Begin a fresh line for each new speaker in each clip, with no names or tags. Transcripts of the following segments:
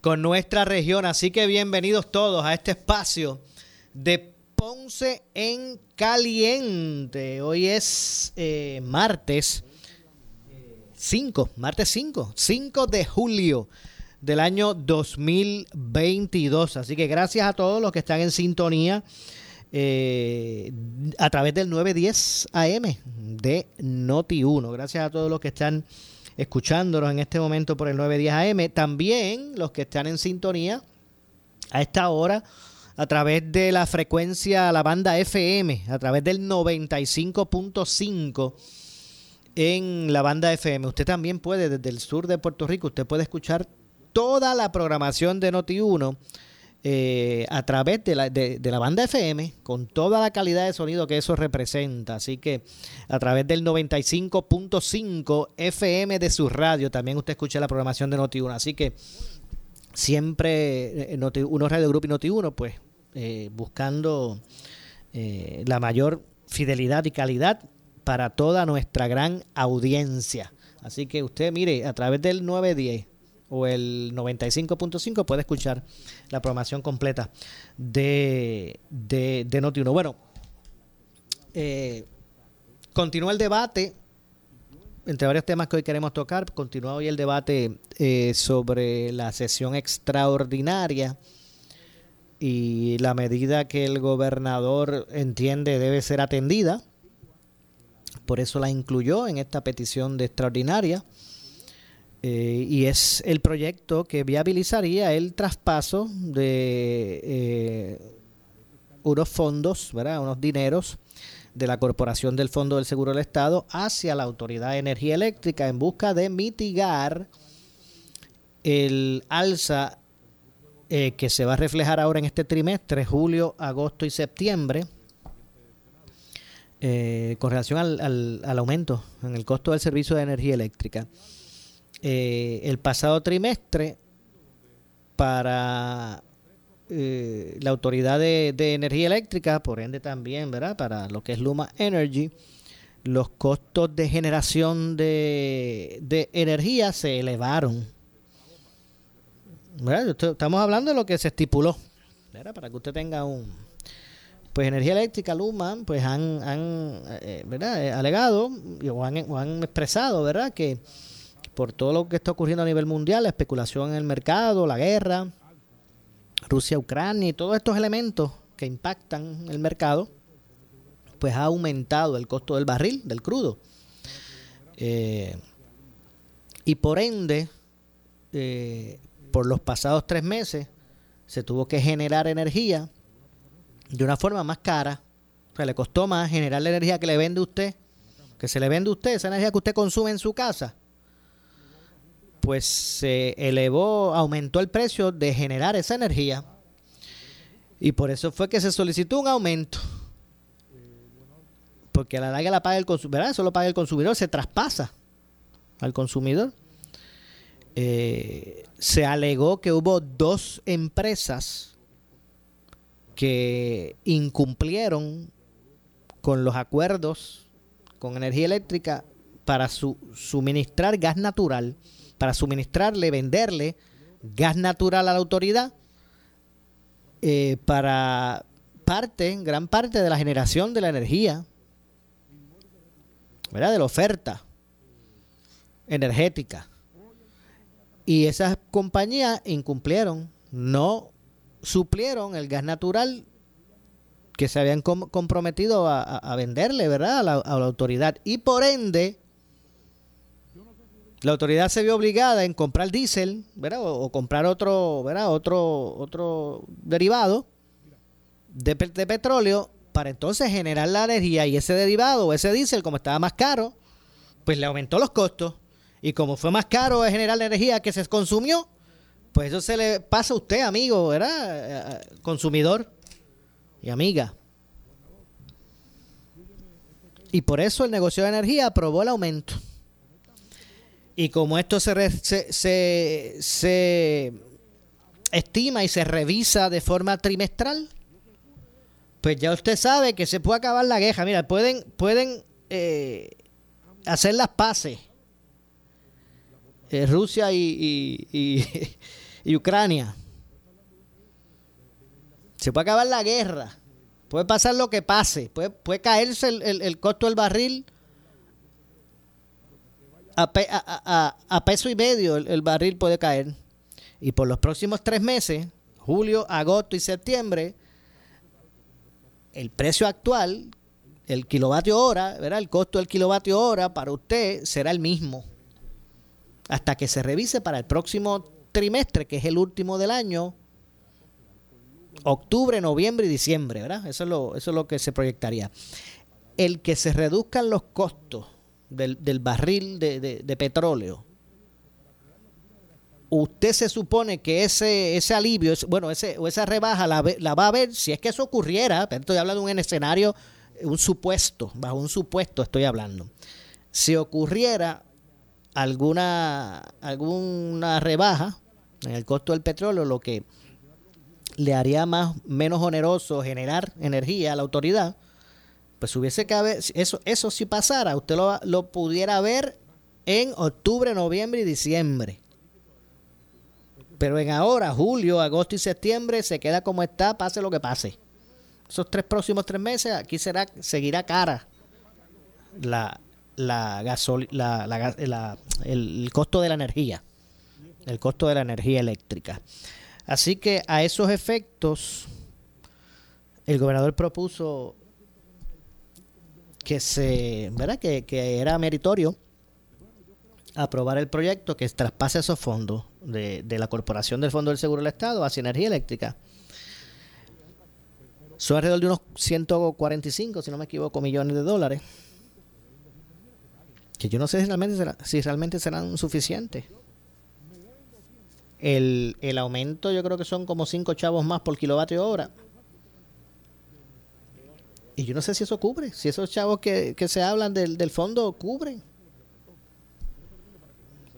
con nuestra región. Así que bienvenidos todos a este espacio de Ponce en Caliente. Hoy es eh, martes 5, martes 5, 5 de julio del año 2022. Así que gracias a todos los que están en sintonía eh, a través del 910 AM de Noti 1. Gracias a todos los que están escuchándonos en este momento por el 910 AM. También los que están en sintonía a esta hora a través de la frecuencia, la banda FM, a través del 95.5 en la banda FM. Usted también puede, desde el sur de Puerto Rico, usted puede escuchar toda la programación de Noti1 eh, a través de la, de, la banda FM, con toda la calidad de sonido que eso representa. Así que a través del 95.5 FM de su radio, también usted escucha la programación de Noti1. Así que siempre eh, Noti1 Radio Group y Noti1, pues eh, buscando la mayor fidelidad y calidad para toda nuestra gran audiencia. Así que usted mire, a través del 910 o el 95.5 puede escuchar la programación completa de, de, de Noti1. Bueno, eh, continúa el debate entre varios temas que hoy queremos tocar. Continúa hoy el debate eh, sobre la sesión extraordinaria y la medida que el gobernador entiende debe ser atendida por eso la incluyó en esta petición de extraordinaria. Eh, y es el proyecto que viabilizaría el traspaso de eh, unos fondos, ¿verdad? unos dineros de la Corporación del Fondo del Seguro del Estado hacia la Autoridad de Energía Eléctrica en busca de mitigar el alza eh, que se va a reflejar ahora en este trimestre, julio, agosto y septiembre, eh, con relación al, aumento en el costo del servicio de energía eléctrica. Eh, el pasado trimestre, para eh, la Autoridad de, Energía Eléctrica, por ende también, ¿verdad? Para lo que es Luma Energy, los costos de generación de, de energía se elevaron. Estamos hablando de lo que se estipuló, para que usted tenga un, pues Energía Eléctrica, Luma, pues han, han eh, ¿verdad? Eh, alegado o han, o han, expresado, ¿verdad?, que por todo lo que está ocurriendo a nivel mundial, la especulación en el mercado, la guerra, Rusia, Ucrania y todos estos elementos que impactan el mercado, pues ha aumentado el costo del barril, del crudo. Eh, y por ende, por los pasados tres meses, se tuvo que generar energía de una forma más cara. O sea, le costó más generar la energía que le vende usted, que se le vende a usted, esa energía que usted consume en su casa. Pues se elevó, aumentó el precio de generar esa energía. Y por eso fue que se solicitó un aumento. Porque a la larga la paga el consumidor, eso lo paga el consumidor, se traspasa al consumidor. Eh, se alegó que hubo dos empresas que incumplieron con los acuerdos con energía eléctrica para suministrar gas natural, para suministrarle, venderle gas natural a la autoridad eh, para parte, gran parte de la generación de la energía, ¿verdad? de la oferta energética. Y esas compañías incumplieron, no suplieron el gas natural que se habían comprometido a, venderle, ¿verdad? A la, autoridad. Y por ende, la autoridad se vio obligada en comprar diésel, ¿verdad? O, comprar otro, ¿verdad? Otro, otro derivado de, de, petróleo para entonces generar la energía y ese derivado o ese diésel, como estaba más caro, pues le aumentó los costos. Y como fue más caro generar la energía que se consumió, pues eso se le pasa a usted, amigo, ¿verdad? Consumidor y amiga. Y por eso el negocio de energía aprobó el aumento. Y como esto se, se, se, estima y se revisa de forma trimestral, pues ya usted sabe que se puede acabar la guerra. Mira, pueden, pueden eh, hacer las paces. Eh, Rusia y, y Ucrania. Se puede acabar la guerra. Puede pasar lo que pase. Puede, puede caerse el, costo del barril a, peso y medio. El, barril puede caer. Y por los próximos tres meses, julio, agosto y septiembre, el precio actual, el kilovatio hora, ¿verdad? el costo del kilovatio hora para usted será el mismo. Hasta que se revise para el próximo trimestre, que es el último del año, octubre, noviembre y diciembre, ¿verdad? Eso es lo, eso es lo que se proyectaría. El que se reduzcan los costos del, barril de, petróleo, usted se supone que ese, ese alivio, bueno, ese, o esa rebaja la, la, va a ver si es que eso ocurriera, pero estoy hablando de un escenario, un supuesto, bajo un supuesto estoy hablando. Si ocurriera alguna, alguna rebaja en el costo del petróleo, lo que le haría más menos oneroso generar energía a la autoridad, pues hubiese que haber, eso, eso si pasara, usted lo, lo pudiera ver en octubre, noviembre y diciembre. Pero en ahora, julio, agosto y septiembre, se queda como está, pase lo que pase. Esos tres próximos tres meses, aquí será, seguirá cara la, la, la, el costo de la energía. El costo de la energía eléctrica. Así que a esos efectos, el gobernador propuso que se, ¿verdad? Que, era meritorio aprobar el proyecto que traspase esos fondos de, la Corporación del Fondo del Seguro del Estado hacia energía eléctrica. Son alrededor de unos 145, si no me equivoco, millones de dólares. Que yo no sé si realmente, si realmente serán suficientes. El, el aumento yo creo que son como 5 chavos más por kilovatio hora. Y yo no sé si eso cubre, si esos chavos que, se hablan del, del fondo cubren.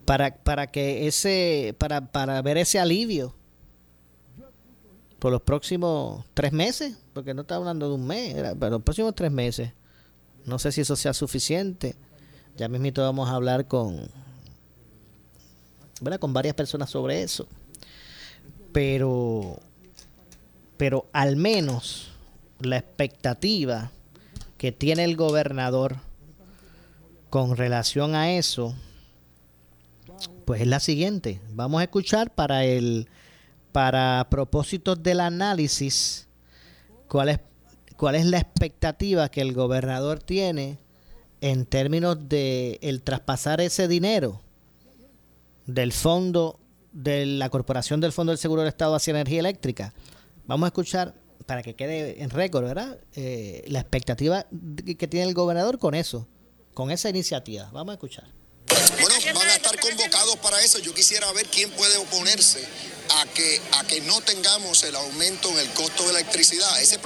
Para, para que ese, para, para ver ese alivio por los próximos tres meses, porque no está hablando de un mes, era, los próximos tres meses. No sé si eso sea suficiente. Ya mismito vamos a hablar con, con varias personas sobre eso. Pero, pero al menos la expectativa que tiene el gobernador con relación a eso, pues es la siguiente. Vamos a escuchar para el para propósitos del análisis cuál es cuál es la expectativa que el gobernador tiene en términos de el traspasar ese dinero del fondo de la Corporación del Fondo del Seguro del Estado hacia Energía Eléctrica. Vamos a escuchar, para que quede en récord, ¿verdad? Eh, la expectativa que tiene el gobernador con eso, con esa iniciativa. Vamos a escuchar.
Bueno, van a estar convocados para eso. Yo quisiera ver quién puede oponerse a que, a que no tengamos el aumento en el costo de la electricidad. Ese,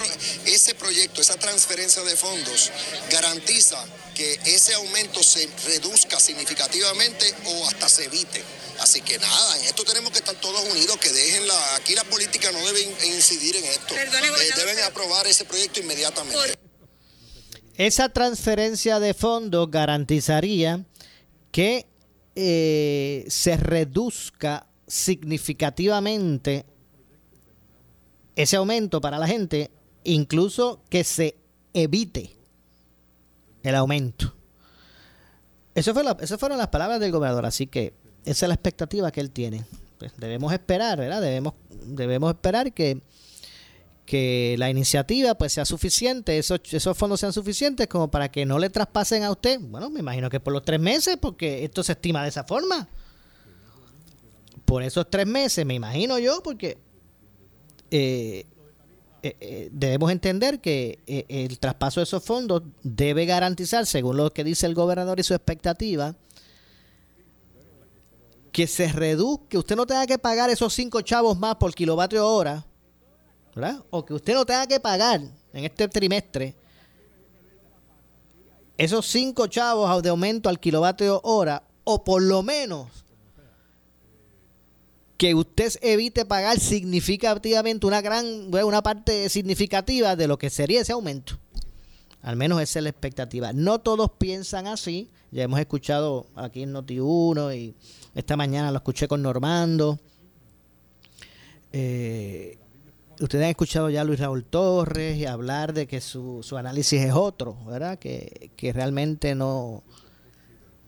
ese proyecto, esa transferencia de fondos garantiza que ese aumento se reduzca significativamente o hasta se evite. Así que nada, en esto tenemos que estar todos unidos, que dejen la... Aquí la política no debe incidir en esto. Eh, deben aprobar ese proyecto inmediatamente.
Esa transferencia de fondos garantizaría que eh, se reduzca significativamente ese aumento para la gente, incluso que se evite el aumento. Eso fue esas fueron las palabras del gobernador, así que esa es la expectativa que él tiene. Pues debemos esperar, ¿verdad? Debemos, debemos esperar que, que la iniciativa pues sea suficiente, esos, esos fondos sean suficientes como para que no le traspasen a usted, bueno, me imagino que por los tres meses, porque esto se estima de esa forma. Por esos tres meses, me imagino yo, porque eh, eh, eh, debemos entender que el traspaso de esos fondos debe garantizar, según lo que dice el gobernador y su expectativa, que se reduzca, que usted no tenga que pagar esos cinco chavos más por kilovatio hora o que usted no tenga que pagar en este trimestre esos cinco chavos de aumento al kilovatio hora, o por lo menos que usted evite pagar significativamente una gran, una parte significativa de lo que sería ese aumento. Al menos esa es la expectativa. No todos piensan así. Ya hemos escuchado aquí en Noti1 y esta mañana lo escuché con Normando. Eh, ustedes han escuchado ya a Luis Raúl Torres y hablar de que su, su análisis es otro, ¿verdad? Que, realmente no,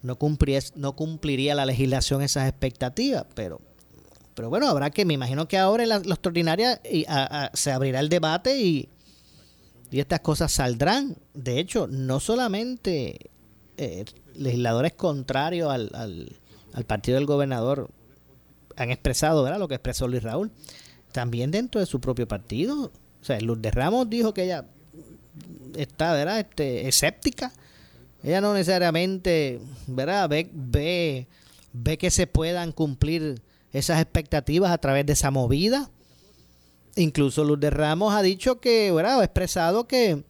no, cumpliría, no cumpliría la legislación esas expectativas, pero pero bueno, habrá que, me imagino que ahora en la, extraordinaria se abrirá el debate y, y estas cosas saldrán. De hecho, no solamente eh, legisladores contrarios al, al, partido del gobernador han expresado, ¿verdad? Lo que expresó Luis Raúl también dentro de su propio partido. O sea, Lourdes Ramos dijo que ella está, ¿verdad? Este, escéptica. Ella no necesariamente, ¿verdad? Ve, ve, ve que se puedan cumplir esas expectativas a través de esa movida. Incluso Lourdes Ramos ha dicho que, ¿verdad? Ha expresado que,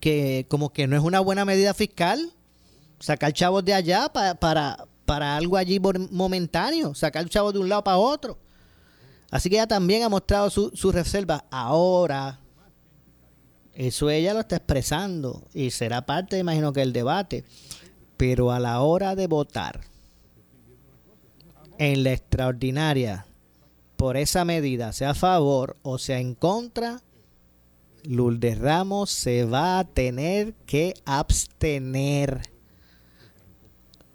que como que no es una buena medida fiscal sacar chavos de allá para, para, para algo allí momentáneo, sacar chavos de un lado para otro. Así que ella también ha mostrado su, su reserva. Ahora, eso ella lo está expresando y será parte, imagino que, del debate. Pero a la hora de votar en la extraordinaria por esa medida, sea a favor o sea en contra, Lourdes Ramos se va a tener que abstener.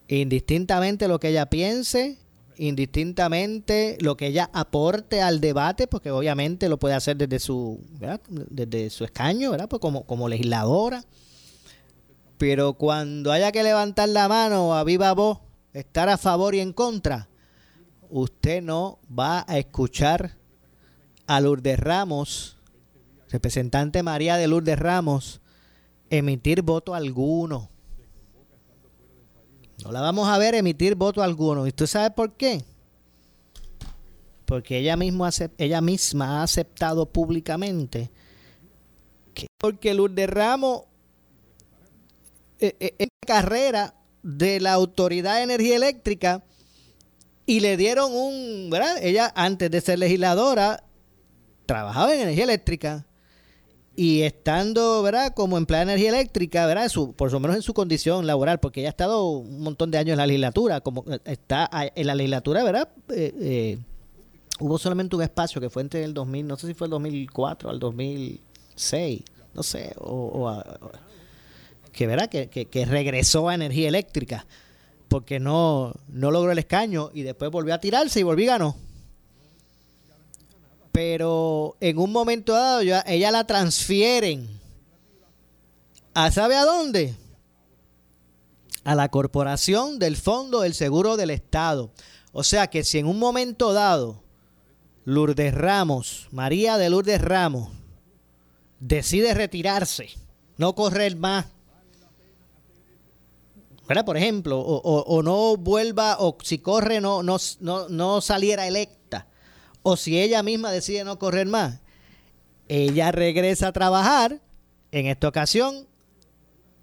Indistintamente lo que ella piense, indistintamente lo que ella aporte al debate, porque obviamente lo puede hacer desde su, desde su escaño, ¿verdad? Pues como, como legisladora. Pero cuando haya que levantar la mano a viva voz, estar a favor y en contra, usted no va a escuchar a Lourdes Ramos, representante María de Lourdes Ramos, emitir voto alguno. No la vamos a ver emitir voto alguno. ¿Y usted sabe por qué? Porque ella, misma ella misma ha aceptado públicamente que porque Lourdes Ramos eh, eh, en carrera de la Autoridad de Energía Eléctrica y le dieron un, ¿verdad? Ella antes de ser legisladora trabajaba en energía eléctrica y estando, ¿verdad? Como empleada de energía eléctrica, ¿verdad? Su, por lo menos en su condición laboral, porque ella ha estado un montón de años en la legislatura, como está en la legislatura, ¿verdad? Eh, eh, hubo solamente un espacio que fue entre el 2000, no sé si fue el 2004 al 2006, no sé, o, que, ¿verdad? Que, que, que regresó a energía eléctrica porque no, no logró el escaño y después volvió a tirarse y volvió y ganó. Pero en un momento dado ella la transfieren. ¿A sabe a dónde? A la Corporación del Fondo del Seguro del Estado. O sea que si en un momento dado Lourdes Ramos, María de Lourdes Ramos, decide retirarse, no correr más ¿verdad? Por ejemplo, o, no vuelva, o si corre no, no, no, saliera electa, o si ella misma decide no correr más, ella regresa a trabajar, en esta ocasión,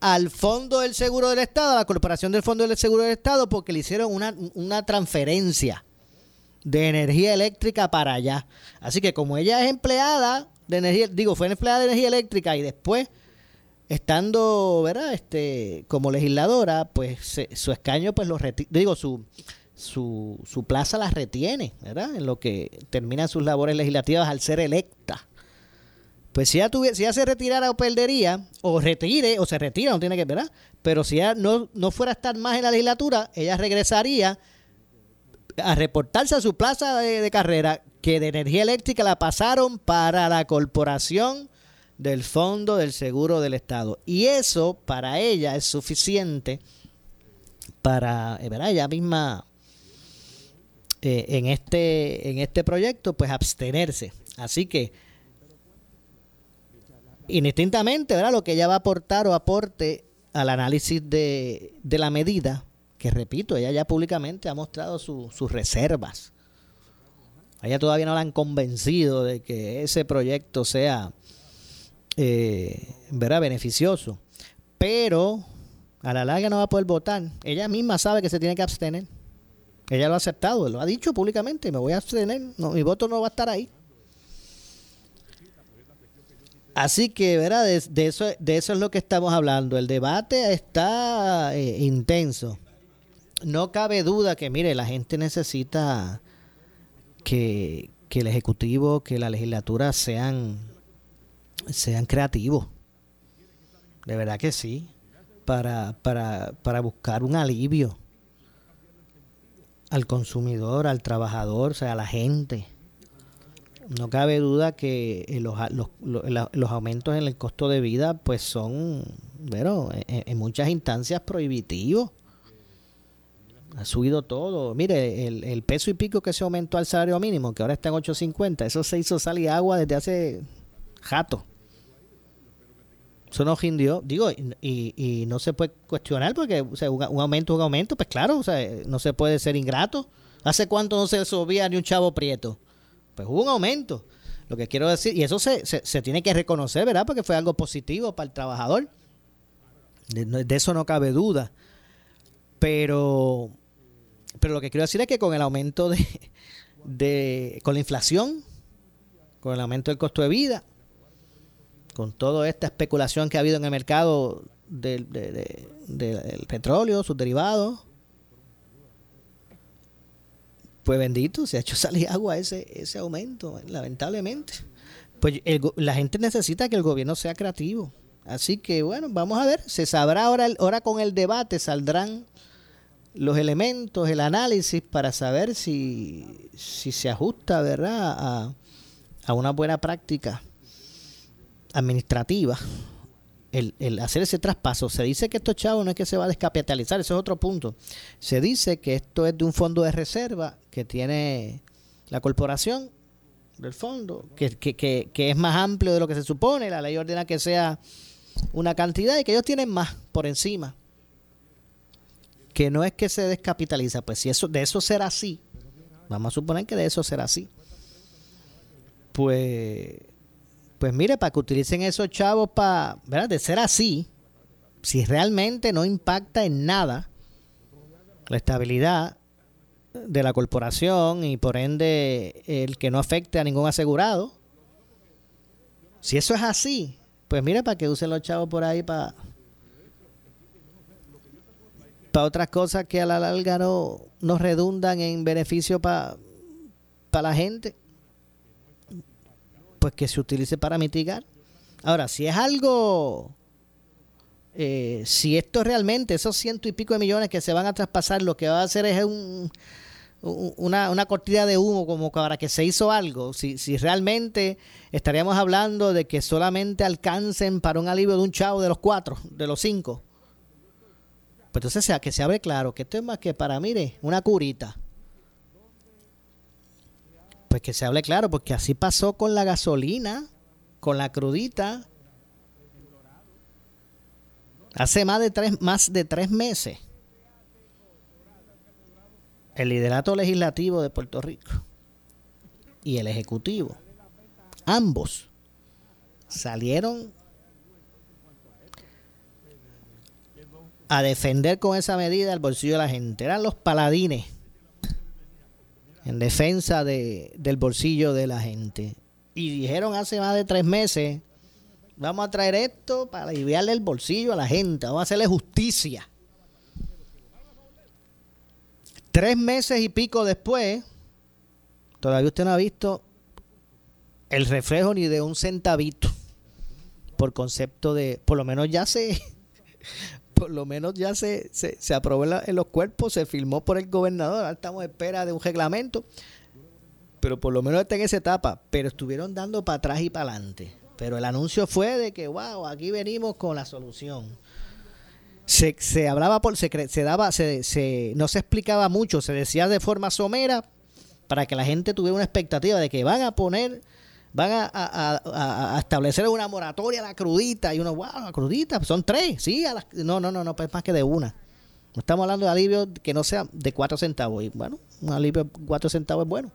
al Fondo del Seguro del Estado, a la Corporación del Fondo del Seguro del Estado, porque le hicieron una, una transferencia de energía eléctrica para allá. Así que como ella es empleada de energía, digo, fue empleada de energía eléctrica y después estando, ¿verdad? Este, como legisladora, pues su escaño, pues lo digo, su, su, su plaza la retiene, ¿verdad? En lo que terminan sus labores legislativas al ser electa. Pues si ella, tuviera, si ella se retirara o perdería, o retire, o se retira, no tiene que, ¿verdad? Pero si ella no, no fuera a estar más en la legislatura, ella regresaría a reportarse a su plaza de, carrera que de energía eléctrica la pasaron para la corporación del Fondo del Seguro del Estado. Y eso para ella es suficiente para, eh, ¿verdad? Ella misma eh, en, este, en este proyecto, pues abstenerse. Así que, indistintamente, ¿verdad? Lo que ella va a aportar o aporte al análisis de, de la medida, que repito, ella ya públicamente ha mostrado sus reservas. A ella todavía no la han convencido de que ese proyecto sea eh, beneficioso. Pero a la larga no va a poder votar. Ella misma sabe que se tiene que abstener. Ella lo ha aceptado, lo ha dicho públicamente. Me voy a abstener. No, mi voto no va a estar ahí. Así que, ¿verdad? De, eso, de eso es lo que estamos hablando. El debate está eh, intenso no cabe duda que, mire, la gente necesita que, el Ejecutivo, que la legislatura sean, sean creativos. De verdad que sí. Para, para, para buscar un alivio al consumidor, al trabajador, o sea, a la gente. No cabe duda que eh, los, los, los, aumentos en el costo de vida pues son, bueno, en muchas instancias prohibitivos ha subido todo. Mire, el, peso y pico que se aumentó al salario mínimo, que ahora está en 8.50, eso se hizo salir agua desde hace jato. No rindió. Digo, y, y, no se puede cuestionar porque un, aumento un aumento, pues claro, o sea, no se puede ser ingrato. ¿Hace cuánto no se subía ni un chavo prieto? Pues hubo un aumento. Lo que quiero decir, y eso se, se, tiene que reconocer, ¿verdad? Porque fue algo positivo para el trabajador. de eso no cabe duda. Pero pero lo que quiero decir es que con el aumento de, de, con la inflación, con el aumento del costo de vida, con toda esta especulación que ha habido en el mercado del, petróleo, sus derivados, pues bendito, se ha hecho salir agua ese, ese aumento, lamentablemente. Pues la gente necesita que el gobierno sea creativo. Así que bueno, vamos a ver, se sabrá ahora, ahora con el debate, saldrán los elementos, el análisis para saber si, si se ajusta, ¿verdad?, a una buena práctica administrativa el, el, hacer ese traspaso. Se dice que estos chavos no es que se va a descapitalizar, ese es otro punto. Se dice que esto es de un fondo de reserva que tiene la corporación del fondo, que, que, que, que es más amplio de lo que se supone. La ley ordena que sea una cantidad y que ellos tienen más por encima que no es que se descapitaliza, pues si eso de eso será así, vamos a suponer que de eso será así. Pues pues mire, para que utilicen esos chavos para, ¿verdad? De ser así, si realmente no impacta en nada la estabilidad de la corporación y por ende el que no afecte a ningún asegurado, si eso es así, pues mire, para que usen los chavos por ahí para para otras cosas que a la larga no, nos redundan en beneficio para la gente, pues que se utilice para mitigar. Ahora, si es algo, eh, si esto realmente, esos ciento y pico de millones que se van a traspasar, lo que va a hacer es un, una, cortina de humo como para que se hizo algo, si, si realmente estaríamos hablando de que solamente alcancen para un alivio de un chavo de los cuatro, de los cinco, pues entonces sea que se abre claro que esto es más que para, mire, una curita. Pues que se hable claro, porque así pasó con la gasolina, con la crudita. Hace más de tres, más de tres meses. El liderato legislativo de Puerto Rico y el ejecutivo, ambos salieron a defender con esa medida el bolsillo de la gente. Eran los paladines en defensa de, del bolsillo de la gente. Y dijeron hace más de tres meses, vamos a traer esto para aliviarle el bolsillo a la gente, vamos a hacerle justicia. Tres meses y pico después, todavía usted no ha visto el reflejo ni de un centavito por concepto de, por lo menos ya se por lo menos ya se, se, se aprobó en, los cuerpos, se firmó por el gobernador, ahora estamos en espera de un reglamento, pero por lo menos está en esa etapa, pero estuvieron dando para atrás y para adelante. Pero el anuncio fue de que, wow, aquí venimos con la solución. Se, se hablaba por, se, se daba, se, se, no se explicaba mucho, se decía de forma somera para que la gente tuviera una expectativa de que van a poner van a, establecer una moratoria a la crudita y uno, wow, la crudita, son tres, sí, no, no, no, no, pues más que de una. Estamos hablando de alivio que no sea de cuatro centavos. Y bueno, un alivio de cuatro centavos es bueno.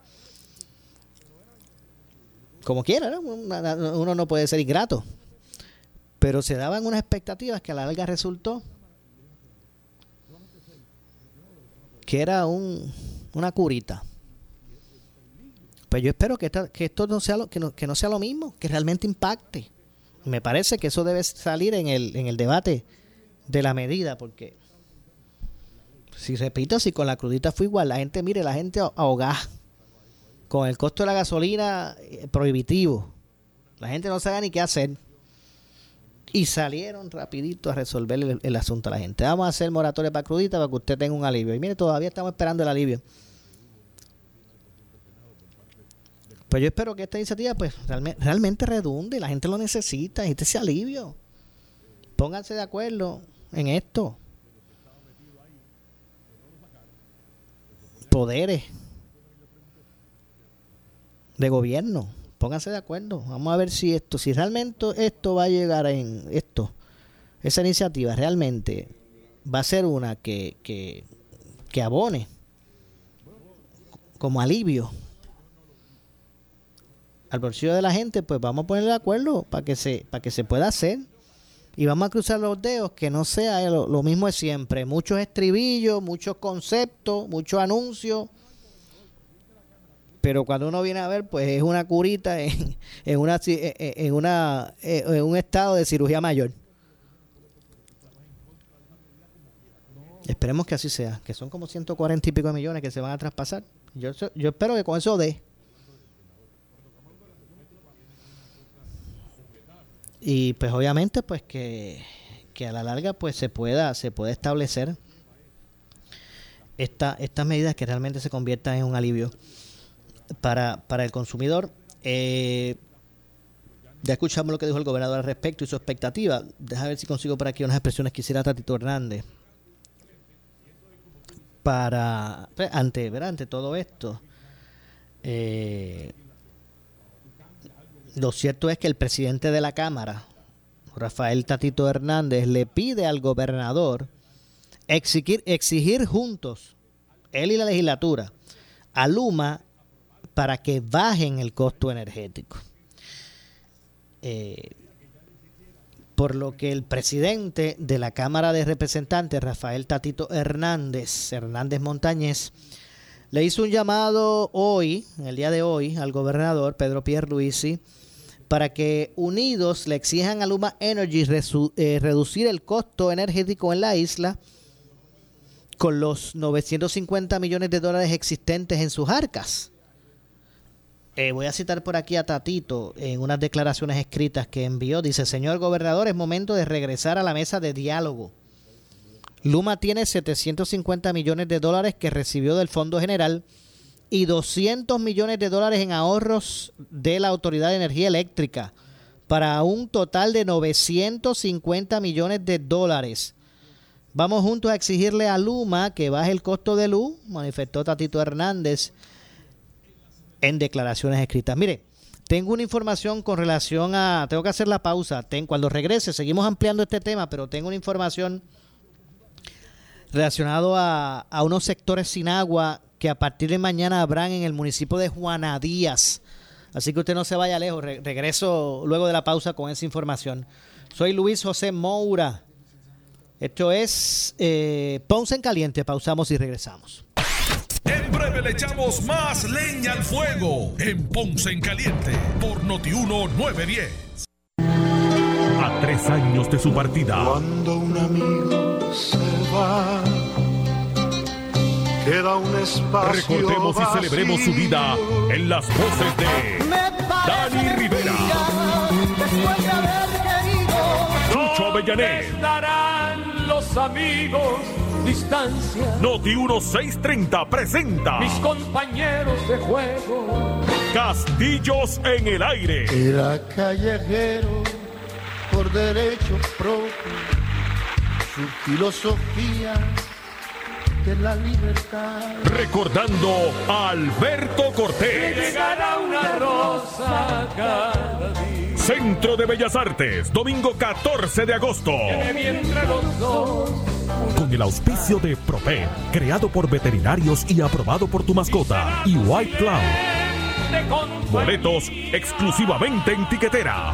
Como quiera, ¿no? Uno no puede ser ingrato. Pero se daban unas expectativas que a la larga resultó que era un, una curita. Pues yo espero que, que esto no sea lo, que, no, que no sea lo mismo, que realmente impacte. Me parece que eso debe salir en el, en el debate de la medida, porque si repito, si con la crudita fue igual, la gente, mire, la gente ahogada, con el costo de la gasolina eh, prohibitivo, la gente no sabe ni qué hacer. Y salieron rapidito a resolver el, el asunto a la gente. Vamos a hacer moratoria para crudita para que usted tenga un alivio. Y mire, todavía estamos esperando el alivio. Pues yo espero que esta iniciativa pues realmente, redunde, la gente lo necesita, y ese alivio. Pónganse de acuerdo en esto. Poderes de gobierno, pónganse de acuerdo. Vamos a ver si esto, si realmente esto va a llegar en esto, esa iniciativa realmente va a ser una que, que, que abone como alivio al bolsillo de la gente, pues vamos a ponerle de acuerdo para que se, para que se pueda hacer. Y vamos a cruzar los dedos que no sea lo, mismo de siempre. Muchos estribillos, muchos conceptos, muchos anuncios. Pero cuando uno viene a ver, pues es una curita en, en una, una, en un estado de cirugía mayor. Esperemos que así sea, que son como 140 y pico de millones que se van a traspasar. Yo, yo espero que con eso dé. Y pues obviamente pues que, a la larga pues se pueda se puede establecer esta, estas medidas que realmente se conviertan en un alivio para, para el consumidor. Eh, ya escuchamos lo que dijo el gobernador al respecto y su expectativa. Deja ver si consigo por aquí unas expresiones que hiciera Tatito Hernández para pues, ante, ante todo esto eh, lo cierto es que el presidente de la Cámara, Rafael Tatito Hernández, le pide al gobernador exigir, exigir juntos, él y la legislatura, a Luma para que bajen el costo energético. Eh, por lo que el presidente de la Cámara de Representantes, Rafael Tatito Hernández, Hernández Montañez, le hizo un llamado hoy, el día de hoy, al gobernador Pedro Pierluisi, para que unidos le exijan a Luma Energy eh, reducir el costo energético en la isla con los 950 millones de dólares existentes en sus arcas. Eh, voy a citar por aquí a Tatito en unas declaraciones escritas que envió. Dice, señor gobernador, es momento de regresar a la mesa de diálogo. Luma tiene 750 millones de dólares que recibió del Fondo General y 200 millones de dólares en ahorros de la Autoridad de Energía Eléctrica para un total de 950 millones de dólares. Vamos juntos a exigirle a Luma que baje el costo de luz, manifestó Tatito Hernández en declaraciones escritas. Mire, tengo una información con relación a, tengo que hacer la pausa, cuando regrese seguimos ampliando este tema, pero tengo una información relacionado a, a unos sectores sin agua que a partir de mañana habrán en el municipio de Juana Díaz. Así que usted no se vaya lejos. regreso luego de la pausa con esa información. Soy Luis José Moura. Esto es eh, Ponce en Caliente. Pausamos y regresamos.
En breve le echamos más leña al fuego en Ponce en Caliente por Notiuno 910. A tres años de su partida.
Cuando un amigo se va
Recordemos y celebremos su vida en las voces de Dani Rivera, Lucho Avellanet,
estarán los
amigos, distancia.
Noti 1630 presenta
Mis compañeros de juego.
Castillos en el aire.
Era callejero por derecho propio, su filosofía de la libertad.
Recordando a Alberto Cortés.
Llegará una rosa cada día.
Centro de Bellas Artes, domingo 14 de agosto. Con el auspicio de Propen, creado por veterinarios y aprobado por tu mascota. Y White Cloud. Boletos exclusivamente en tiquetera.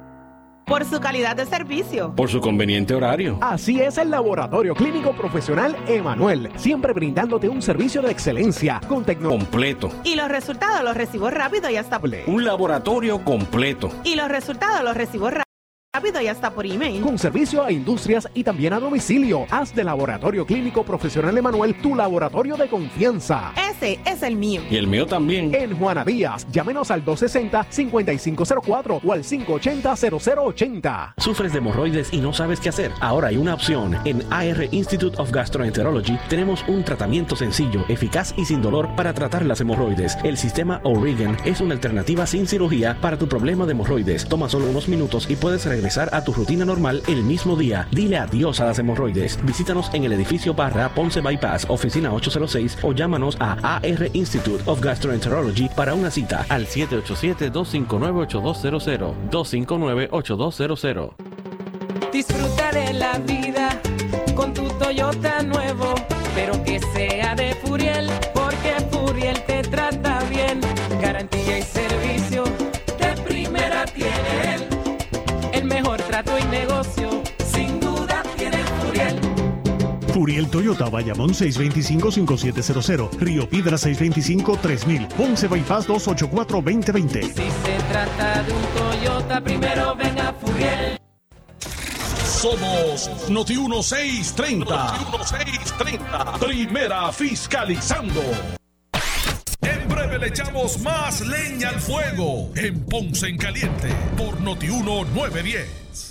Por su calidad de servicio.
Por su conveniente horario.
Así es el Laboratorio Clínico Profesional Emanuel, siempre brindándote un servicio de excelencia con tecnología.
Completo.
Y los resultados los recibo rápido y hasta
Un laboratorio completo.
y los resultados los recibo ra- rápido y hasta por email.
Con servicio a industrias y también a domicilio. Haz de Laboratorio Clínico Profesional Emanuel tu laboratorio de confianza.
Ese es el mío.
Y el mío también.
En Juana Díaz, llámenos al 260-5504 o al 580-0080.
¿Sufres de hemorroides y no sabes qué hacer? Ahora hay una opción. En AR Institute of Gastroenterology tenemos un tratamiento sencillo, eficaz y sin dolor para tratar las hemorroides. El sistema O'Regan es una alternativa sin cirugía para tu problema de hemorroides. Toma solo unos minutos y puedes regresar a tu rutina normal el mismo día. Dile adiós a las hemorroides. Visítanos en el edificio Barra Ponce Bypass, oficina 806 o llámanos a AR Institute of Gastroenterology para una cita al 787-259-8200. 259-8200.
Disfruta de la vida con tu Toyota nuevo, pero que sea de Furiel, porque Furiel te trata bien. Garantía y servicio
Furiel Toyota, Bayamón 625-5700, Río Piedra 625-3000, Ponce Bypass 284-2020.
Si se trata de un Toyota, primero venga Furiel.
Somos Noti 1630. Noti 1630. Primera fiscalizando. En breve le echamos más leña al fuego en Ponce en Caliente por Noti 1910.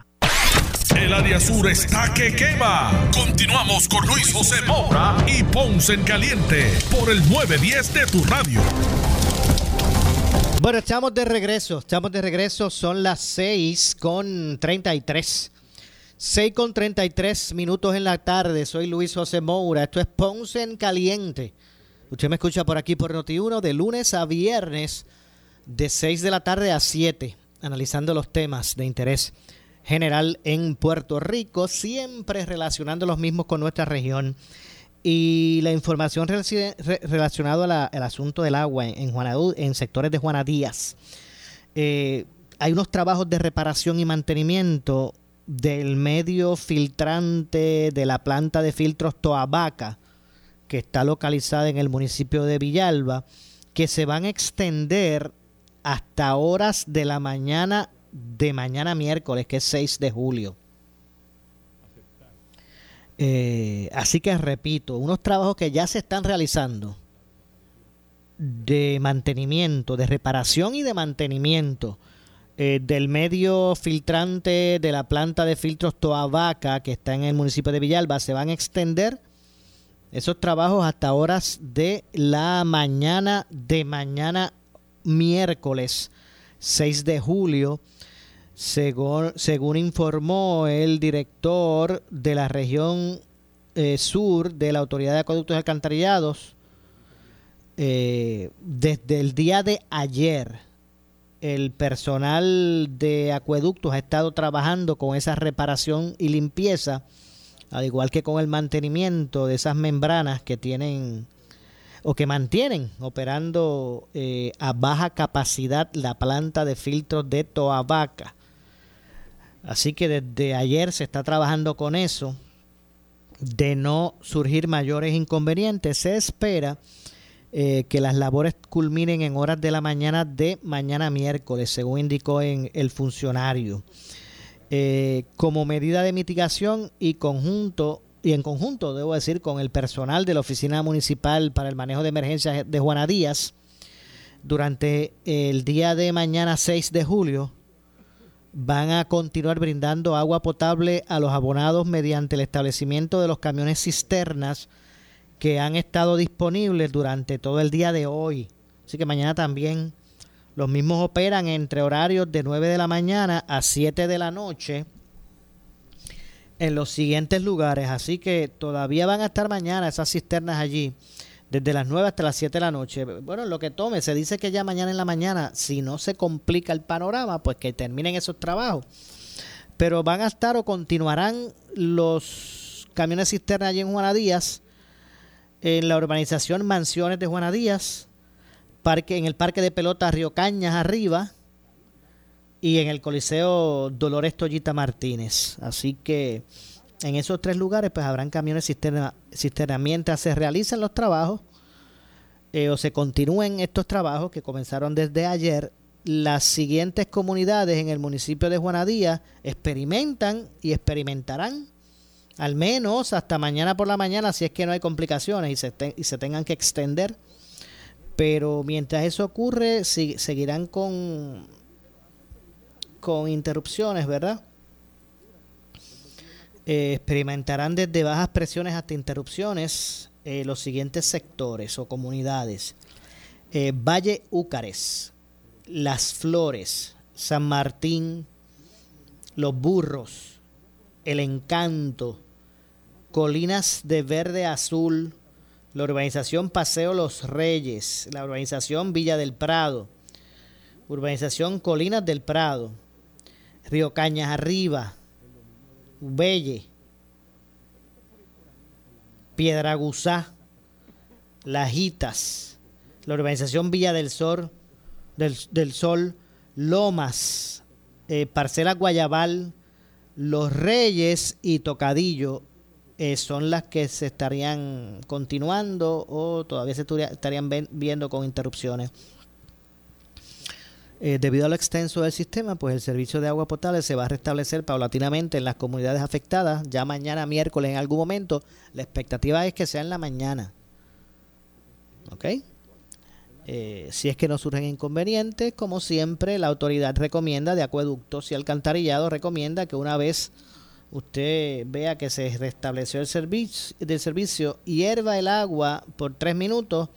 El área sur está que quema. Continuamos con Luis José Moura y Ponce en Caliente por el 910 de tu radio.
Bueno, estamos de regreso, estamos de regreso, son las 6 con 33. 6 con 33 minutos en la tarde, soy Luis José Moura, esto es Ponce en Caliente. Usted me escucha por aquí por Noti1 de lunes a viernes de 6 de la tarde a 7, analizando los temas de interés general en Puerto Rico, siempre relacionando los mismos con nuestra región. Y la información relacionada al asunto del agua en, Juanadú- en sectores de Juana Díaz. Eh, hay unos trabajos de reparación y mantenimiento del medio filtrante de la planta de filtros Toabaca, que está localizada en el municipio de Villalba, que se van a extender hasta horas de la mañana de mañana miércoles, que es 6 de julio. Eh, así que repito, unos trabajos que ya se están realizando de mantenimiento, de reparación y de mantenimiento eh, del medio filtrante de la planta de filtros Toavaca que está en el municipio de Villalba se van a extender esos trabajos hasta horas de la mañana de mañana miércoles 6 de julio según, informó el director de la región eh, sur de la Autoridad de Acueductos y Alcantarillados, eh, desde el día de ayer, el personal de acueductos ha estado trabajando con esa reparación y limpieza, al igual que con el mantenimiento de esas membranas que tienen o que mantienen operando eh, a baja capacidad la planta de filtros de Toabaca. Así que desde ayer se está trabajando con eso. De no surgir mayores inconvenientes, se espera eh, que las labores culminen en horas de la mañana de mañana miércoles, según indicó el funcionario. Eh, como medida de mitigación y conjunto y en conjunto, debo decir, con el personal de la Oficina Municipal para el Manejo de Emergencias de Juana Díaz, durante el día de mañana 6 de julio, van a continuar brindando agua potable a los abonados mediante el establecimiento de los camiones cisternas que han estado disponibles durante todo el día de hoy. Así que mañana también los mismos operan entre horarios de 9 de la mañana a 7 de la noche en los siguientes lugares. Así que todavía van a estar mañana esas cisternas allí desde las 9 hasta las 7 de la noche. Bueno, lo que tome, se dice que ya mañana en la mañana, si no se complica el panorama, pues que terminen esos trabajos. Pero van a estar o continuarán los camiones cisterna allí en Juana Díaz, en la urbanización Mansiones de Juana Díaz, parque, en el parque de pelota Río Cañas arriba y en el Coliseo Dolores Tollita Martínez. Así que en esos tres lugares pues habrán camiones cisterna, cisterna mientras se realizan los trabajos eh, o se continúen estos trabajos que comenzaron desde ayer. Las siguientes comunidades en el municipio de Juanadía experimentan y experimentarán al menos hasta mañana por la mañana si es que no hay complicaciones y se, y se tengan que extender. Pero mientras eso ocurre, seguirán con, con interrupciones, ¿verdad? Eh, experimentarán desde bajas presiones hasta interrupciones eh, los siguientes sectores o comunidades. Eh, Valle Úcares, Las Flores, San Martín, Los Burros, El Encanto, Colinas de Verde Azul, la urbanización Paseo Los Reyes, la urbanización Villa del Prado, urbanización Colinas del Prado, Río Cañas Arriba, Belle, Piedraguzá, Lajitas, la urbanización Villa del Sol, del, Sol, Lomas, eh, Parcela Guayabal, Los Reyes y Tocadillo eh, son las que se estarían continuando o todavía se estarían viendo con interrupciones. Eh, debido a extenso del sistema, pues el servicio de agua potable se va a restablecer paulatinamente en las comunidades afectadas ya mañana miércoles en algún momento. La expectativa es que sea en la mañana. ¿Ok? Eh, si es que no surgen inconvenientes, como siempre, la autoridad recomienda de acueductos y alcantarillado recomienda que una vez usted vea que se restableció el servicio, del servicio, hierva el agua por tres minutos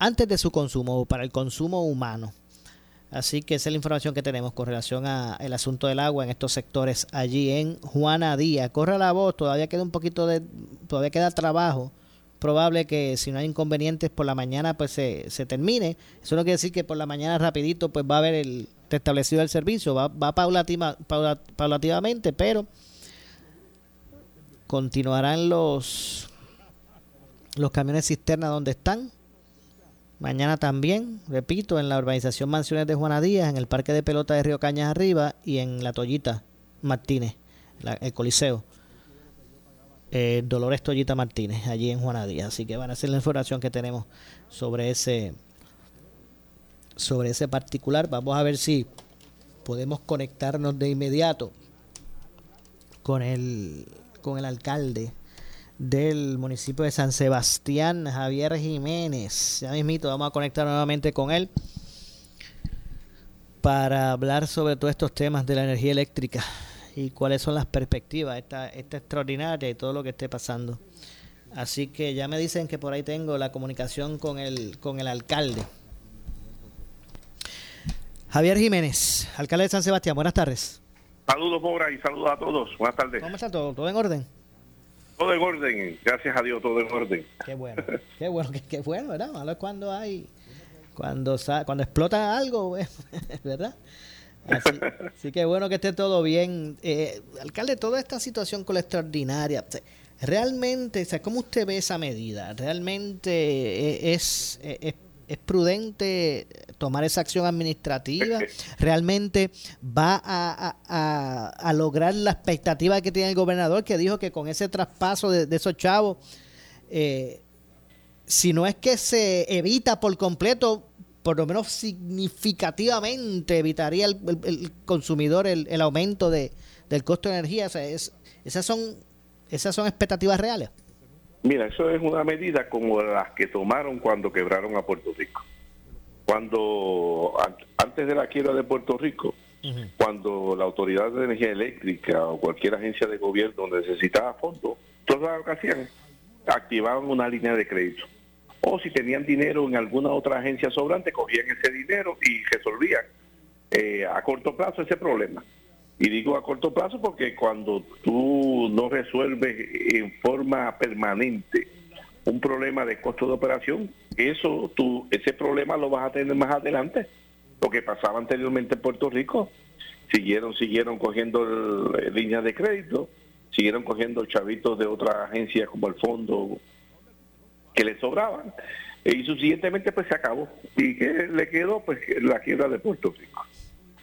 antes de su consumo o para el consumo humano. Así que esa es la información que tenemos con relación al asunto del agua en estos sectores allí en Juana Díaz. Corre la voz, todavía queda un poquito de, todavía queda trabajo. Probable que si no hay inconvenientes por la mañana pues se, se termine. Eso no quiere decir que por la mañana rapidito pues va a haber el restablecido el servicio, va, va paulativa, paulativamente, pero continuarán los los camiones cisterna donde están Mañana también, repito, en la urbanización Mansiones de Juana Díaz, en el Parque de Pelota de Río Cañas Arriba y en La Tollita Martínez, el Coliseo. Eh, Dolores Tollita Martínez, allí en Juana Díaz. Así que van a ser la información que tenemos sobre ese, sobre ese particular. Vamos a ver si podemos conectarnos de inmediato con el, con el alcalde del municipio de San Sebastián, Javier Jiménez. Ya mismito, vamos a conectar nuevamente con él para hablar sobre todos estos temas de la energía eléctrica y cuáles son las perspectivas, esta, esta extraordinaria y todo lo que esté pasando. Así que ya me dicen que por ahí tengo la comunicación con el, con el alcalde. Javier Jiménez, alcalde de San Sebastián, buenas tardes.
Saludos, Mora, y saludos a todos. Buenas tardes.
¿Cómo está todo? ¿Todo en orden?
Todo en orden, gracias a Dios, todo en orden.
Qué bueno, qué bueno, qué, bueno, ¿verdad? Malo es cuando hay, cuando, cuando explota algo, ¿verdad? Así, que bueno que esté todo bien. Eh, alcalde, toda esta situación con la extraordinaria, realmente, o sea, ¿cómo usted ve esa medida? ¿Realmente eh, es, eh, es, es prudente tomar esa acción administrativa? ¿Realmente va a, a, lograr la expectativa que tiene el gobernador que dijo que con ese traspaso de, esos chavos, eh, si no es que se evita por completo, por lo menos significativamente evitaría el, consumidor el, aumento de, del costo de energía? Esas son esas son expectativas reales.
Mira, eso es una medida como las que tomaron cuando quebraron a Puerto Rico. Cuando, antes de la quiebra de Puerto Rico, cuando la Autoridad de Energía Eléctrica o cualquier agencia de gobierno necesitaba fondos, todas las hacían, activaban una línea de crédito. O si tenían dinero en alguna otra agencia sobrante, cogían ese dinero y resolvían eh, a corto plazo ese problema. Y digo a corto plazo porque cuando tú no resuelves en forma permanente un problema de costo de operación, eso tú, ese problema lo vas a tener más adelante. Lo que pasaba anteriormente en Puerto Rico, siguieron, siguieron cogiendo líneas de crédito, siguieron cogiendo chavitos de otras agencias como el fondo que le sobraban y subsiguientemente pues se acabó y que le quedó pues la quiebra de Puerto Rico.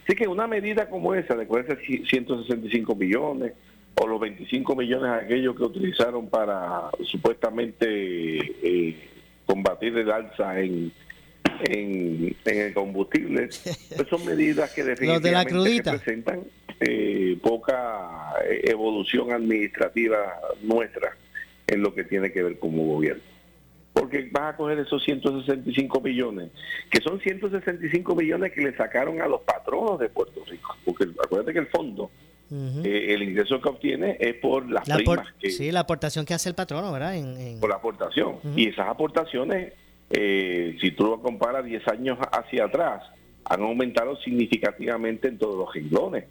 Así que una medida como esa, de 165 millones o los 25 millones aquellos que utilizaron para supuestamente eh, combatir el alza en, en, el combustible, pues son medidas que definitivamente representan eh, poca evolución administrativa nuestra en lo que tiene que ver como gobierno porque vas a coger esos 165 millones, que son 165 millones que le sacaron a los patronos de Puerto Rico, porque acuérdate que el fondo, eh, el ingreso que obtiene es por las primas.
sí, la aportación que hace el patrono, ¿verdad?
Por la aportación. Y esas aportaciones, eh, si tú lo comparas 10 años hacia atrás, han aumentado significativamente en todos los renglones.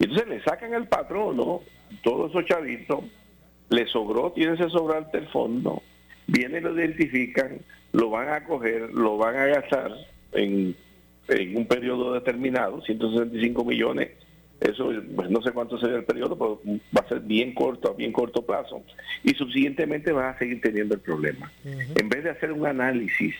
Entonces le sacan al patrono todos esos chavitos, le sobró, tiene ese sobrante el fondo, vienen, lo identifican, lo van a coger, lo van a gastar en, un periodo determinado, 165 millones, eso pues no sé cuánto sería el periodo, pero va a ser bien corto, a bien corto plazo, y subsiguientemente va a seguir teniendo el problema. En vez de hacer un análisis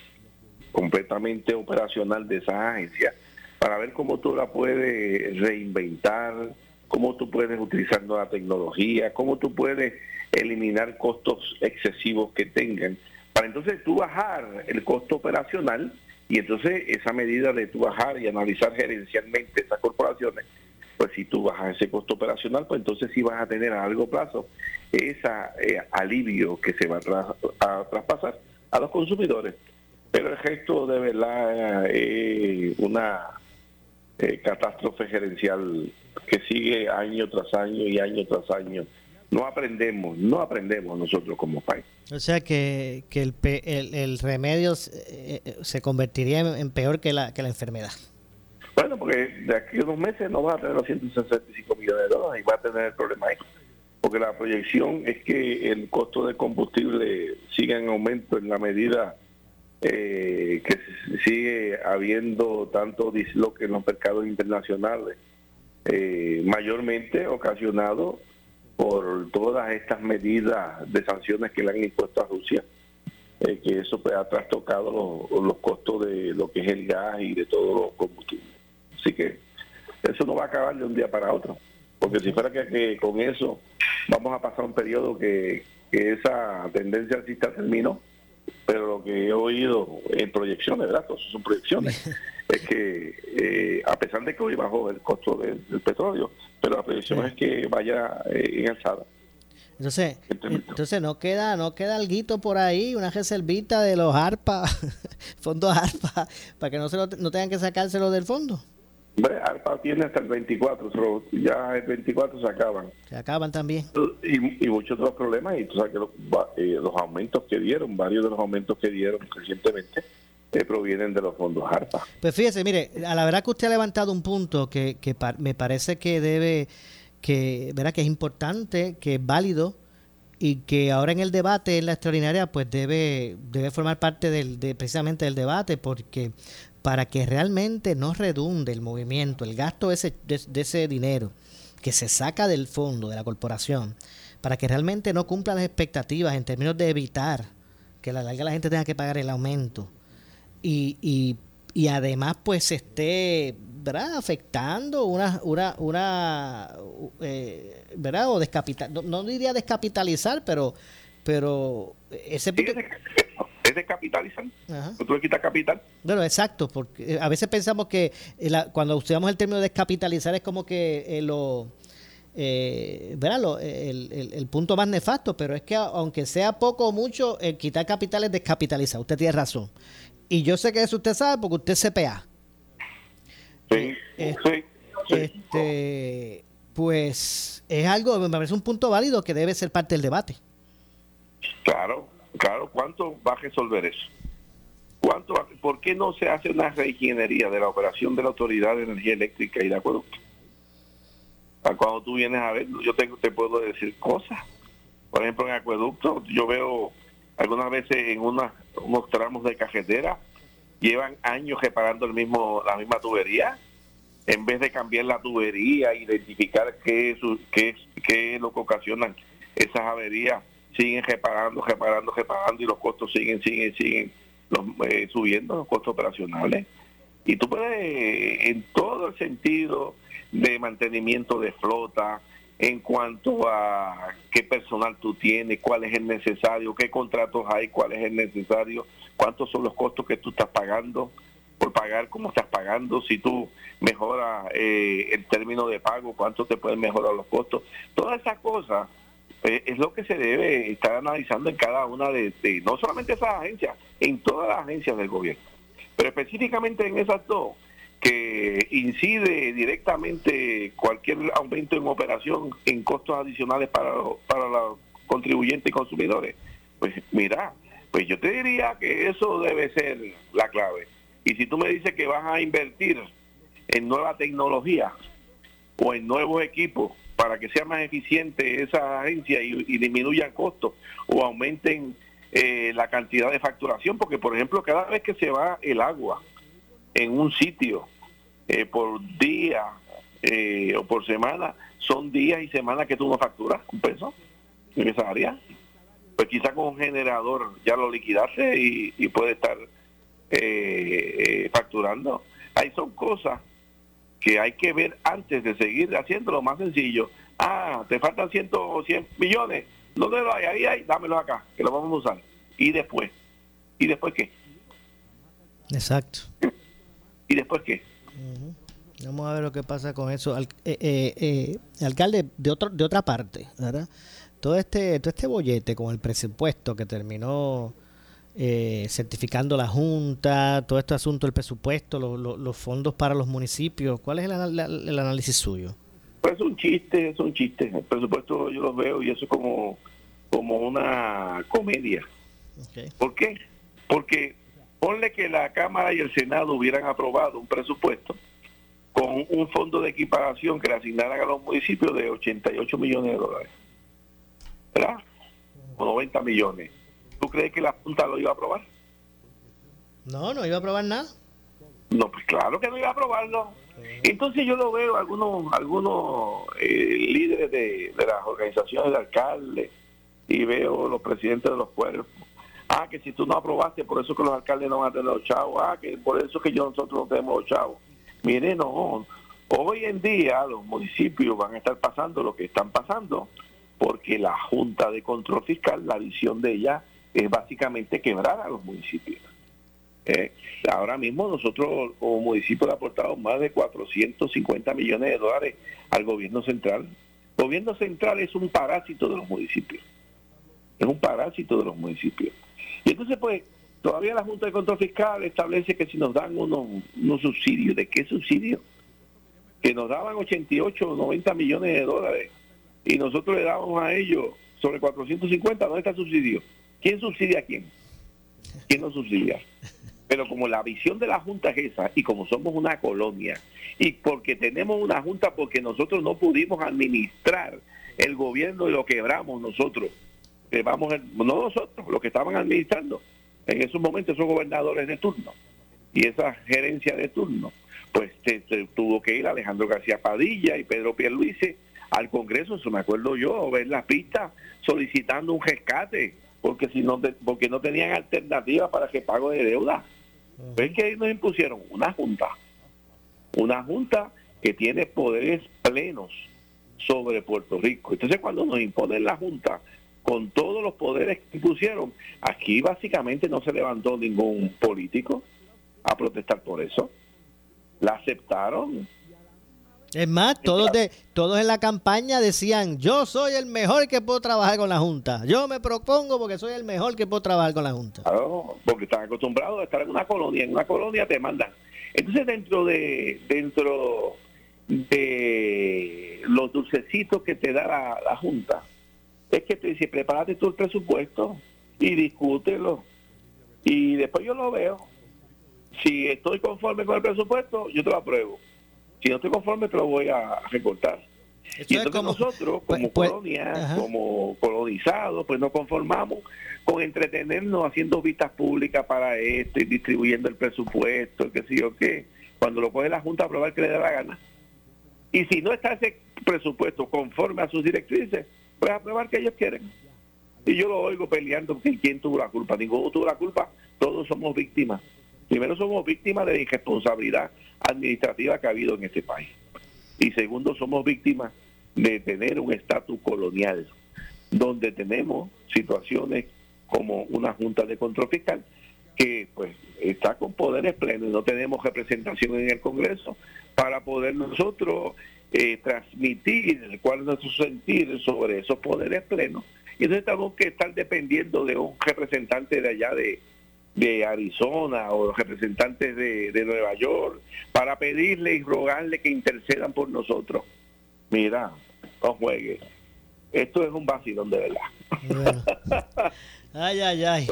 completamente operacional de esa agencia, para ver cómo tú la puedes reinventar, cómo tú puedes utilizar nueva tecnología, cómo tú puedes eliminar costos excesivos que tengan, para entonces tú bajar el costo operacional y entonces esa medida de tú bajar y analizar gerencialmente esas corporaciones, pues si tú bajas ese costo operacional, pues entonces sí vas a tener a largo plazo ese eh, alivio que se va a, traspasar a los consumidores. Pero el resto de verdad es eh, una eh, catástrofe gerencial que sigue año tras año y año tras año no aprendemos, no aprendemos nosotros como país.
O sea que, que el, el, el, remedio se, eh, se convertiría en, peor que la, que la enfermedad.
Bueno, porque de aquí a unos meses no va a tener los 165 millones de dólares y va a tener el problema ahí. Porque la proyección es que el costo de combustible siga en aumento en la medida eh, que sigue habiendo tanto disloque en los mercados internacionales, eh, mayormente ocasionado por todas estas medidas de sanciones que le han impuesto a Rusia, eh, que eso pues, ha trastocado los, costos de lo que es el gas y de todos los combustibles. Así que eso no va a acabar de un día para otro, porque si fuera que, con eso vamos a pasar un periodo que, que esa tendencia alcista terminó, pero lo que he oído en proyecciones, ¿verdad? Todos son proyecciones. es que eh, a pesar de que hoy bajó el costo del, petróleo, pero la proyección es que vaya eh, en alzada.
Entonces, entonces no queda, no queda algo por ahí, una reservita de los ARPA, fondos ARPA, para que no se lo, no tengan que sacárselo del fondo.
ARPA tiene hasta el 24, ya el 24 se acaban.
Se acaban también.
Y, y muchos otros problemas, y tú sabes que los, eh, los, aumentos que dieron, varios de los aumentos que dieron recientemente, eh, provienen de los fondos ARPA.
Pues fíjese, mire, a la verdad que usted ha levantado un punto que, que me parece que debe, que, ¿verdad? que es importante, que es válido y que ahora en el debate en la extraordinaria pues debe debe formar parte del de, precisamente del debate porque para que realmente no redunde el movimiento, el gasto de ese, de, ese dinero que se saca del fondo de la corporación, para que realmente no cumpla las expectativas en términos de evitar que la larga la gente tenga que pagar el aumento y, y, y además pues se esté ¿verdad? afectando una, una, una eh, ¿verdad? o descapital, no, diría descapitalizar, pero pero ese
es de capitalizar. Tú le quitas capital.
Bueno, exacto, porque eh, a veces pensamos que eh, cuando usamos el término descapitalizar es como que eh, lo, ¿verdad? el, el, punto más nefasto, pero es que aunque sea poco o mucho, el quitar capital es descapitalizar. Usted tiene razón. Y yo sé que eso usted sabe porque usted es CPA.
Sí, sí,
Este, pues es algo, me parece un punto válido que debe ser parte del debate.
Claro, Claro, ¿cuánto va a resolver eso? ¿Cuánto, ¿Por qué no se hace una reingeniería de la operación de la Autoridad de Energía Eléctrica y de Acueducto? Cuando tú vienes a ver, yo tengo, te puedo decir cosas. Por ejemplo, en Acueducto, yo veo algunas veces en unos tramos de cajetera, llevan años reparando el mismo la misma tubería. En vez de cambiar la tubería, identificar qué, qué es lo que ocasionan esas averías, siguen reparando, reparando, reparando y los costos siguen, siguen, siguen eh, subiendo, los costos operacionales. Y tú puedes, en todo el sentido de mantenimiento de flota, en cuanto a qué personal tú tienes, cuál es el necesario, qué contratos hay, cuál es el necesario, cuántos son los costos que tú estás pagando por pagar, cómo estás pagando, si tú mejoras eh, el término de pago, cuánto te pueden mejorar los costos. Todas esas cosas eh, es lo que se debe estar analizando en cada una de, no solamente esas agencias, en todas las agencias del gobierno, pero específicamente en esas dos, que incide directamente cualquier aumento en operación en costos adicionales para, para los contribuyentes y consumidores. Pues mira, pues yo te diría que eso debe ser la clave. Y si tú me dices que vas a invertir en nueva tecnología o en nuevos equipos, para que sea más eficiente esa agencia y, disminuyan costos o aumenten eh, la cantidad de facturación, porque por ejemplo cada vez que se va el agua en un sitio eh, por día eh, o por semana, son días y semanas que tú no facturas un peso en esa área. Pues quizá con un generador ya lo liquidaste y, y puede estar facturando. Ahí son cosas que hay que ver antes de seguir haciendo lo más sencillo. Ah, te faltan 100, 100 millones. ¿Dónde lo hay? Ahí hay, dámelo acá, que lo vamos a usar. ¿Y después? ¿Y después qué?
Exacto.
¿Y después qué?
Vamos a ver lo que pasa con eso. eh, eh, eh, alcalde, de, otro, de otra parte, ¿verdad? Todo este, todo este bollete con el presupuesto que terminó eh, certificando la Junta, todo este asunto del presupuesto, los fondos para los municipios. ¿Cuál es el, análisis suyo?
Pues es un chiste, es un chiste. El presupuesto yo lo veo y eso es como, como una comedia. ¿Por qué? Porque ponle que la Cámara y el Senado hubieran aprobado un presupuesto con un fondo de equiparación que le asignaran a los municipios de 88 millones de dólares. ¿Verdad? O 90 millones ¿Tú crees que la Junta lo iba a aprobar?
No, no iba a aprobar nada.
No, pues claro que no iba a aprobarlo. Entonces yo lo veo algunos algunos eh, líderes de, las organizaciones de alcaldes y veo los presidentes de los pueblos. Ah, que si tú no aprobaste, por eso que los alcaldes no van a tener los chavos. Ah, que por eso que yo nosotros no tenemos los chavos. Mire, no. Hoy en día los municipios van a estar pasando lo que están pasando porque la Junta de Control Fiscal, la visión de ella es básicamente quebrar a los municipios. Eh, ahora mismo nosotros como municipio le aportado más de 450 millones de dólares al gobierno central gobierno central es un parásito de los municipios. Es un parásito de los municipios. Y entonces, pues, todavía la Junta de Control Fiscal establece que si nos dan unos, unos subsidios, ¿de qué subsidio? Que nos daban 88 o 90 millones de dólares y nosotros le dábamos a ellos sobre 450, ¿dónde está el subsidio? ¿Quién subsidia a quién? ¿Quién nos subsidia? Pero como la visión de la Junta es esa, y como somos una colonia, y porque tenemos una Junta porque nosotros no pudimos administrar el gobierno y lo quebramos nosotros, que vamos, no nosotros, los que estaban administrando, en esos momentos esos gobernadores de turno, y esa gerencia de turno, pues se, tuvo que ir Alejandro García Padilla y Pedro Pierluisi al Congreso, eso me acuerdo yo, ver las pistas solicitando un rescate, porque si no porque no tenían alternativa para que pago de deuda. ¿Ven que nos impusieron? Una junta. Una junta que tiene poderes plenos sobre Puerto Rico. Entonces cuando nos imponen la junta con todos los poderes que impusieron, aquí básicamente no se levantó ningún político a protestar por eso. La aceptaron
es más, todos, de, todos en la campaña decían, yo soy el mejor que puedo trabajar con la Junta. Yo me propongo porque soy el mejor que puedo trabajar con la Junta.
Claro, porque están acostumbrados a estar en una colonia. En una colonia te mandan. Entonces dentro de dentro de los dulcecitos que te da la, Junta, es que te dice, prepárate tú el presupuesto y discútelo. Y después yo lo veo. Si estoy conforme con el presupuesto, yo te lo apruebo si no estoy conforme, te lo voy a recortar. y entonces nosotros, pues, como pues, colonia, como colonizados, pues nos conformamos con entretenernos haciendo vistas públicas para esto y distribuyendo el presupuesto, qué sé yo qué, cuando lo coge la Junta a probar que le da la gana. Y si no está ese presupuesto conforme a sus directrices, pues a probar que ellos quieren. Y yo lo oigo peleando que quién tuvo la culpa. Ninguno tuvo la culpa, todos somos víctimas. Primero somos víctimas de la irresponsabilidad administrativa que ha habido en este país. Y segundo, somos víctimas de tener un estatus colonial, donde tenemos situaciones como una junta de control fiscal que pues está con poderes plenos no tenemos representación en el Congreso para poder nosotros eh, transmitir cuál es nuestro sentir sobre esos poderes plenos. Y entonces tenemos que estar dependiendo de un representante de allá de, de Arizona o los representantes de, Nueva York para pedirle y rogarle que intercedan por nosotros. Mira, no juegues. Esto es un vacilón de verdad.
Ay, ay, ay.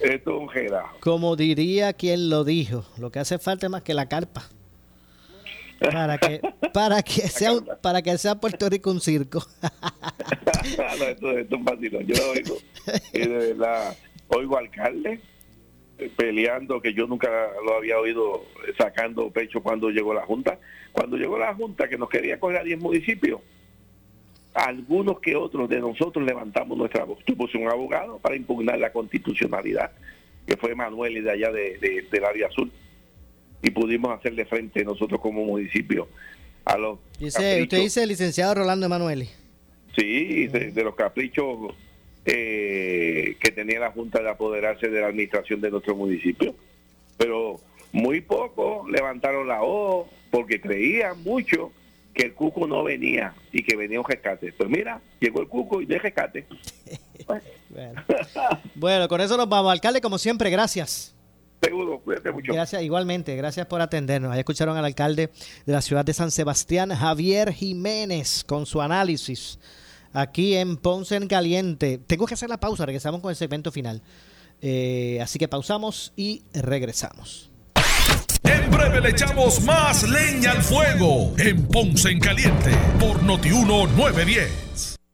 Esto, es un gerajo.
Como diría quien lo dijo, lo que hace falta es más que la carpa. Para que, para que sea para que sea Puerto Rico un circo.
no, esto, es un vacilón. Yo lo oigo. Y de verdad, oigo alcalde peleando que yo nunca lo había oído sacando pecho cuando llegó la Junta. Cuando llegó la Junta que nos quería coger a 10 municipios, algunos que otros de nosotros levantamos nuestra voz. Yo puse un abogado para impugnar la constitucionalidad, que fue Manuel y de allá de, del área azul. Y pudimos hacerle frente nosotros como municipio a los...
Dice, usted dice licenciado Rolando Emanueli.
Sí, de los caprichos eh, que tenía la Junta de apoderarse de la administración de nuestro municipio. Pero muy poco levantaron la voz porque creían mucho que el cuco no venía y que venía un rescate. Pues mira, llegó el cuco y no hay rescate.
bueno. con eso nos vamos. Alcalde, como siempre, gracias.
Seguro, cuídate mucho.
Gracias, igualmente, gracias por atendernos. Ahí escucharon al alcalde de la ciudad de San Sebastián, Javier Jiménez, con su análisis aquí en Ponce en Caliente. Tengo que hacer la pausa, regresamos con el segmento final. Eh, así que pausamos y regresamos.
En breve le echamos más leña al fuego en Ponce en Caliente por Notiuno 910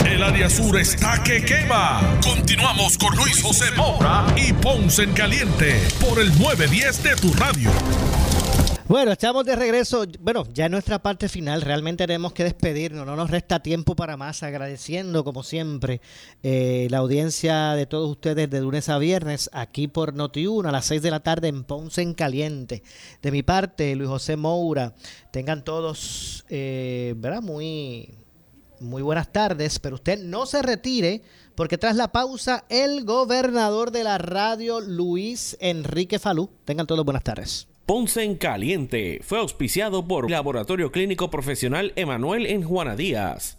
El área sur está que quema. Continuamos con Luis José Moura y Ponce en Caliente por el 910 de tu radio.
Bueno, estamos de regreso. Bueno, ya en nuestra parte final realmente tenemos que despedirnos. No nos resta tiempo para más. Agradeciendo, como siempre, eh, la audiencia de todos ustedes de lunes a viernes aquí por Noti1 a las 6 de la tarde en Ponce en Caliente. De mi parte, Luis José Moura. Tengan todos, eh, ¿verdad? Muy, muy buenas tardes. Pero usted no se retire porque tras la pausa, el gobernador de la radio, Luis Enrique Falú. Tengan todos buenas tardes.
Ponce en Caliente fue auspiciado por Laboratorio Clínico Profesional Emanuel en Juana Díaz.